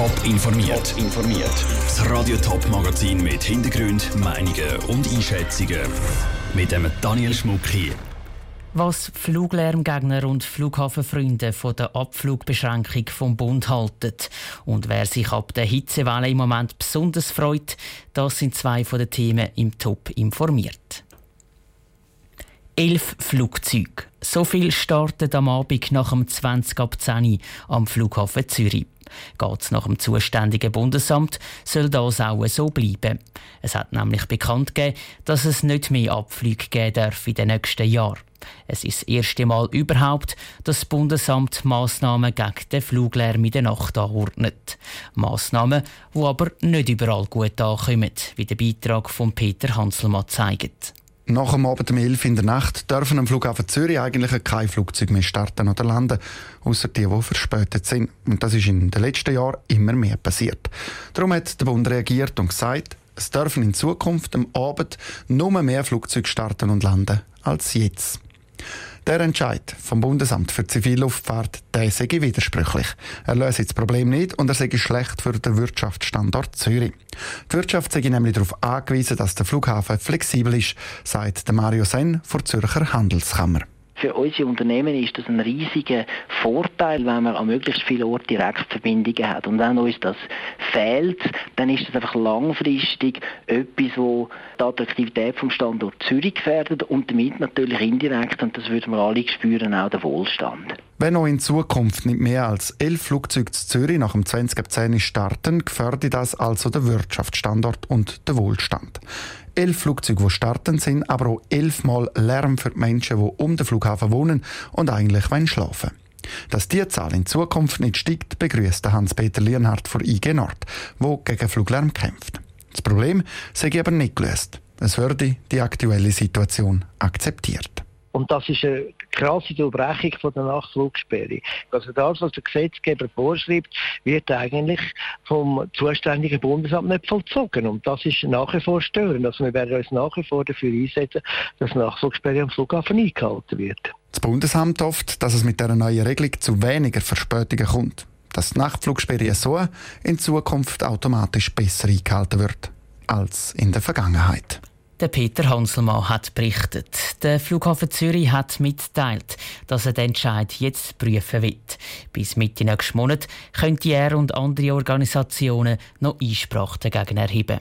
Top informiert. informiert. Das Radio Top Magazin mit Hintergrund, Meinungen und Einschätzungen mit dem Daniel Schmuck hier. Was Fluglärmgegner und Flughafenfreunde von der Abflugbeschränkung vom Bund halten und wer sich ab der Hitzewelle im Moment besonders freut, das sind zwei von den Themen im Top informiert. Elf Flugzeuge. So viel startet am Abend nach dem 20 ab 10 am Flughafen Zürich. Geht es nach dem zuständigen Bundesamt, soll das auch so bleiben. Es hat nämlich bekannt gegeben, dass es nicht mehr Abflüge geben darf in den nächsten Jahren. Es ist das erste Mal überhaupt, dass das Bundesamt Massnahmen gegen den Fluglärm in der Nacht anordnet. Massnahmen, die aber nicht überall gut ankommen, wie der Beitrag von Peter Hanselmann zeigt. Nach dem Abend um 11 in der Nacht dürfen am Flughafen Zürich eigentlich kein Flugzeug mehr starten oder landen, außer die, die verspätet sind. Und das ist in den letzten Jahren immer mehr passiert. Darum hat der Bund reagiert und gesagt, es dürfen in Zukunft am Abend nur mehr Flugzeuge starten und landen als jetzt. Der Entscheid vom Bundesamt für Zivilluftfahrt der sei widersprüchlich. Er löse das Problem nicht und er sei schlecht für den Wirtschaftsstandort Zürich. Die Wirtschaft sei nämlich darauf angewiesen, dass der Flughafen flexibel ist, sagt Mario Sen von Zürcher Handelskammer. Für unsere Unternehmen ist das ein riesiger Vorteil, wenn man an möglichst vielen Orten Direktverbindungen hat. Und wenn uns das fehlt, dann ist das einfach langfristig etwas, wo die Attraktivität vom Standort Zürich gefährdet und damit natürlich indirekt, und das würden wir alle spüren, auch den Wohlstand. Wenn auch in Zukunft nicht mehr als elf Flugzeuge zu Zürich nach dem 2010 starten, gefährdet das also den Wirtschaftsstandort und den Wohlstand. Elf Flugzeuge, die starten, sind aber auch elfmal Lärm für die Menschen, die um den Flughafen wohnen und eigentlich wollen schlafen dass diese Zahl in Zukunft nicht steigt, begrüßt Hans-Peter Lienhardt von IG Nord, der gegen Fluglärm kämpft. Das Problem sei aber nicht gelöst. Es würde die aktuelle Situation akzeptiert. Und das ist eine krasse Unterbrechung von der Nachtflugsperre. Also das, was der Gesetzgeber vorschreibt, wird eigentlich vom zuständigen Bundesamt nicht vollzogen. Und das ist nach wie vor störend. Also wir werden uns nach wie vor dafür einsetzen, dass Nachtflugsperre am Flughafen eingehalten wird. Das Bundesamt hofft, dass es mit dieser neuen Regelung zu weniger Verspätungen kommt. Dass die Nachtflugsperre so in Zukunft automatisch besser eingehalten wird als in der Vergangenheit. Der Peter Hanselmann hat berichtet. Der Flughafen Zürich hat mitteilt, dass er den Entscheid jetzt prüfen wird. Bis Mitte nächsten Monat könnte er und andere Organisationen noch Einsprache dagegen erheben.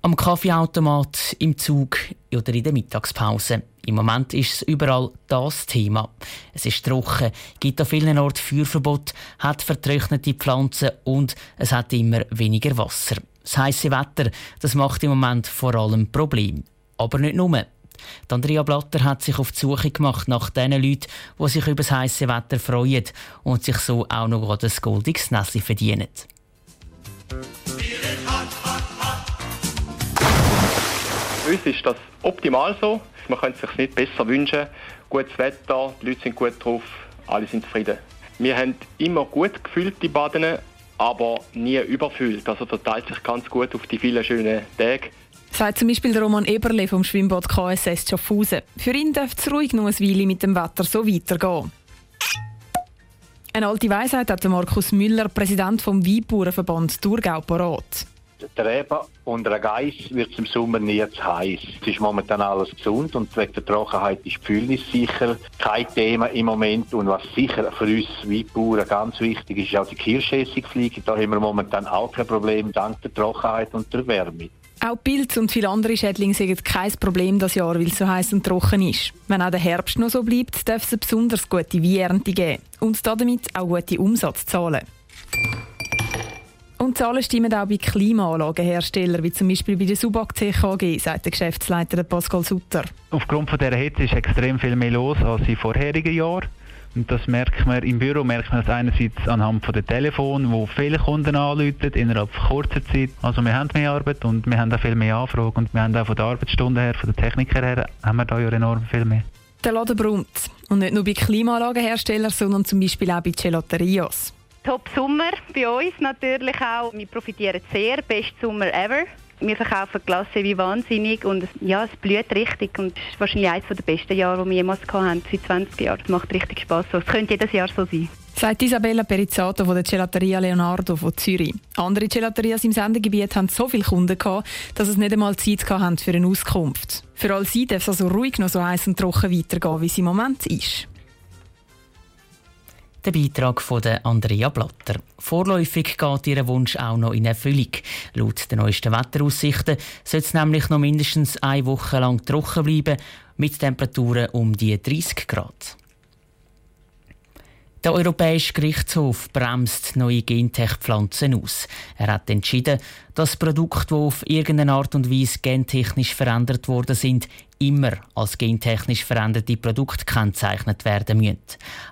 Am Kaffeeautomat, im Zug oder in der Mittagspause. Im Moment ist es überall das Thema. Es ist trocken, gibt an vielen Orten Feuerverbot, hat vertrocknete Pflanzen und es hat immer weniger Wasser. Das heisse Wetter das macht im Moment vor allem Probleme. Aber nicht nur. Die Andrea Blatter hat sich auf die Suche gemacht nach den Leuten, die sich über das heisse Wetter freuen und sich so auch noch ein goldiges Nässi verdienen. Für uns ist das optimal so. Man könnte es sich nicht besser wünschen. Gutes Wetter, die Leute sind gut drauf, alle sind zufrieden. Wir haben immer gut gefüllte Baden aber nie überfüllt. Also verteilt sich ganz gut auf die vielen schönen Tage. Sagt zum Beispiel Roman Eberle vom Schwimmbad KSS Schaffhausen. Für ihn dürfte es ruhig noch ein Weile mit dem Wetter so weitergehen. Eine alte Weisheit hat Markus Müller, Präsident vom Weinbauernverband Thurgau, parat der Reben und der Geiss wird es im Sommer nie zu heiß. Es ist momentan alles gesund und wegen der Trockenheit ist die sicher kein Thema im Moment. Und was sicher für uns Weinbauern ganz wichtig ist, ist auch die Kirschessigfliege. Da haben wir momentan auch kein Problem, dank der Trockenheit und der Wärme. Auch Pilze und viele andere Schädlinge sind kein Problem das Jahr, weil es so heiß und trocken ist. Wenn auch der Herbst noch so bleibt, darf es besonders gute Weinernte geben und damit auch gute Umsatzzahlen. Und Zahlen stimmen auch bei Klimaanlagenherstellern, wie zum Beispiel bei der Subak CKG, sagt der Geschäftsleiter Pascal Sutter. Aufgrund von dieser Hitze ist extrem viel mehr los als in vorherigen Jahren. Und das merkt man im Büro, merkt man das einerseits anhand von den Telefonen, wo viele Kunden anrufen innerhalb kurzer Zeit. Also wir haben mehr Arbeit und wir haben auch viel mehr Anfragen und wir haben auch von der Arbeitsstunde her, von den Technikern her, haben wir da ja enorm viel mehr. Der Laden brummt. Und nicht nur bei Klimaanlagenherstellern, sondern zum Beispiel auch bei Gelaterias. Top Sommer bei uns natürlich auch. Wir profitieren sehr. Best Sommer ever. Wir verkaufen Klasse wie wahnsinnig und ja, es blüht richtig und es ist wahrscheinlich eines der besten Jahre, die wir jemals hatten, seit 20 Jahren. Es macht richtig Spass. Es könnte jedes Jahr so sein. Sagt Isabella Perizzato von der Gelateria Leonardo von Zürich. Andere Gelaterias im Sendegebiet haben so viele Kunden gehabt, dass es nicht einmal Zeit hatten für eine Auskunft. Für all sie darf es also ruhig noch so heiß und trocken weitergehen, wie es im Moment ist. Der Beitrag von Andrea Blatter. Vorläufig geht ihr Wunsch auch noch in Erfüllung. Laut den neuesten Wetteraussichten soll es nämlich noch mindestens eine Woche lang trocken bleiben, mit Temperaturen um die 30 Grad. Der Europäische Gerichtshof bremst neue Gentech-Pflanzen aus. Er hat entschieden, dass Produkte, die auf irgendeine Art und Weise gentechnisch verändert worden sind, immer als gentechnisch veränderte Produkte kennzeichnet werden müssen.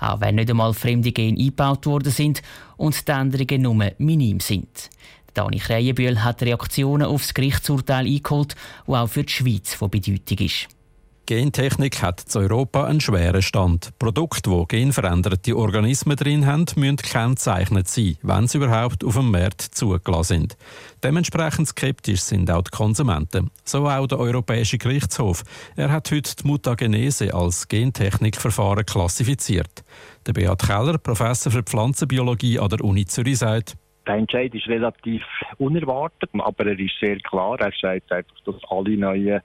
Auch wenn nicht einmal fremde Gene eingebaut worden sind und die Änderungen nur minim sind. Dani Kreienbühl hat Reaktionen auf das Gerichtsurteil eingeholt, das auch für die Schweiz von Bedeutung ist. Gentechnik hat in Europa einen schweren Stand. Produkte, die genveränderte Organismen drin haben, müssen gekennzeichnet sein, wenn sie überhaupt auf dem Markt zugelassen sind. Dementsprechend skeptisch sind auch die Konsumenten. So auch der Europäische Gerichtshof. Er hat heute die Mutagenese als Gentechnikverfahren klassifiziert. Der Beat Keller, Professor für Pflanzenbiologie an der Uni Zürich, sagt, der Entscheid ist relativ unerwartet, aber er ist sehr klar. Er sagt einfach, dass alle neuen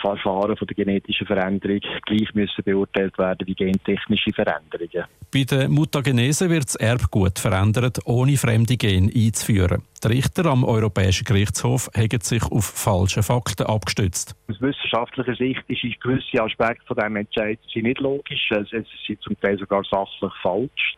Verfahren von der genetischen Veränderung gleich müssen beurteilt werden wie gentechnische Veränderungen. Bei der Mutagenese wird das Erbgut verändert, ohne fremde Gene einzuführen. Die Richter am Europäischen Gerichtshof haben sich auf falsche Fakten abgestützt. Aus wissenschaftlicher Sicht ist gewisse Aspekte von diesem Entscheid nicht logisch. Es sind zum Teil sogar sachlich falsch.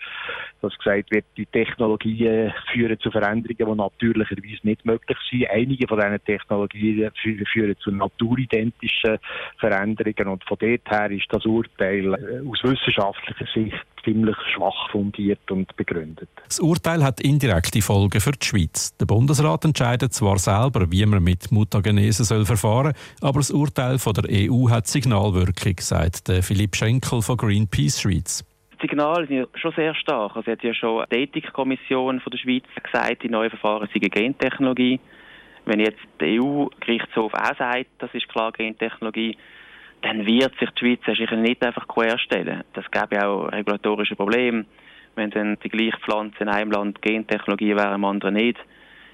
Dass gesagt wird, die Technologien führen zu Veränderungen, die natürlicherweise nicht möglich sind. Einige von diesen Technologien führen zu naturidentischen Veränderungen. Und von dort her ist das Urteil äh, aus wissenschaftlicher Sicht ziemlich schwach fundiert und begründet. Das Urteil hat indirekte Folgen für die Schweiz. Der Bundesrat entscheidet zwar selber, wie man mit Mutagenese soll verfahren soll, aber das Urteil von der EU hat Signalwirkung, sagt Philipp Schenkel von Greenpeace Schweiz. Die Signale sind schon sehr stark. Also hat ja schon die Ethikkommission der Schweiz gesagt, die neuen Verfahren seien Gentechnologie. Wenn jetzt der EU-Gerichtshof auch sagt, das ist klar Gentechnologie, dann wird sich die Schweiz sicher nicht einfach querstellen. Das gäbe auch regulatorische Probleme, wenn dann die gleiche Pflanze in einem Land Gentechnologie wäre, im anderen nicht.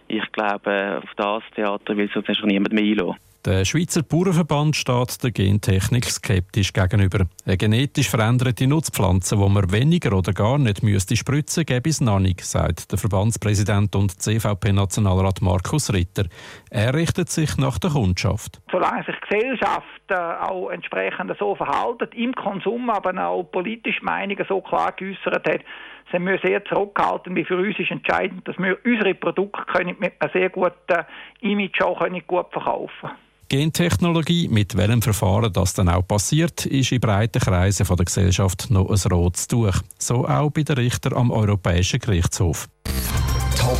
Ich glaube, auf das Theater will sich niemand mehr einlassen. Der Schweizer Bauernverband steht der Gentechnik skeptisch gegenüber. Eine genetisch veränderte Nutzpflanze, die man weniger oder gar nicht müsste spritzen, gäbe es noch nicht, sagt der Verbandspräsident und CVP-Nationalrat Markus Ritter. Er richtet sich nach der Kundschaft. Solange sich die Gesellschaft äh, auch entsprechend so verhalten, im Konsum aber auch politische Meinungen so klar geäußert hat, sind wir sehr zurückhaltend, wie für uns ist entscheidend, dass wir unsere Produkte können mit einem sehr guten Image auch gut verkaufen können. Gentechnologie, mit welchem Verfahren das dann auch passiert, ist in breiten Kreisen der Gesellschaft noch ein rotes Tuch. So auch bei den Richtern am Europäischen Gerichtshof.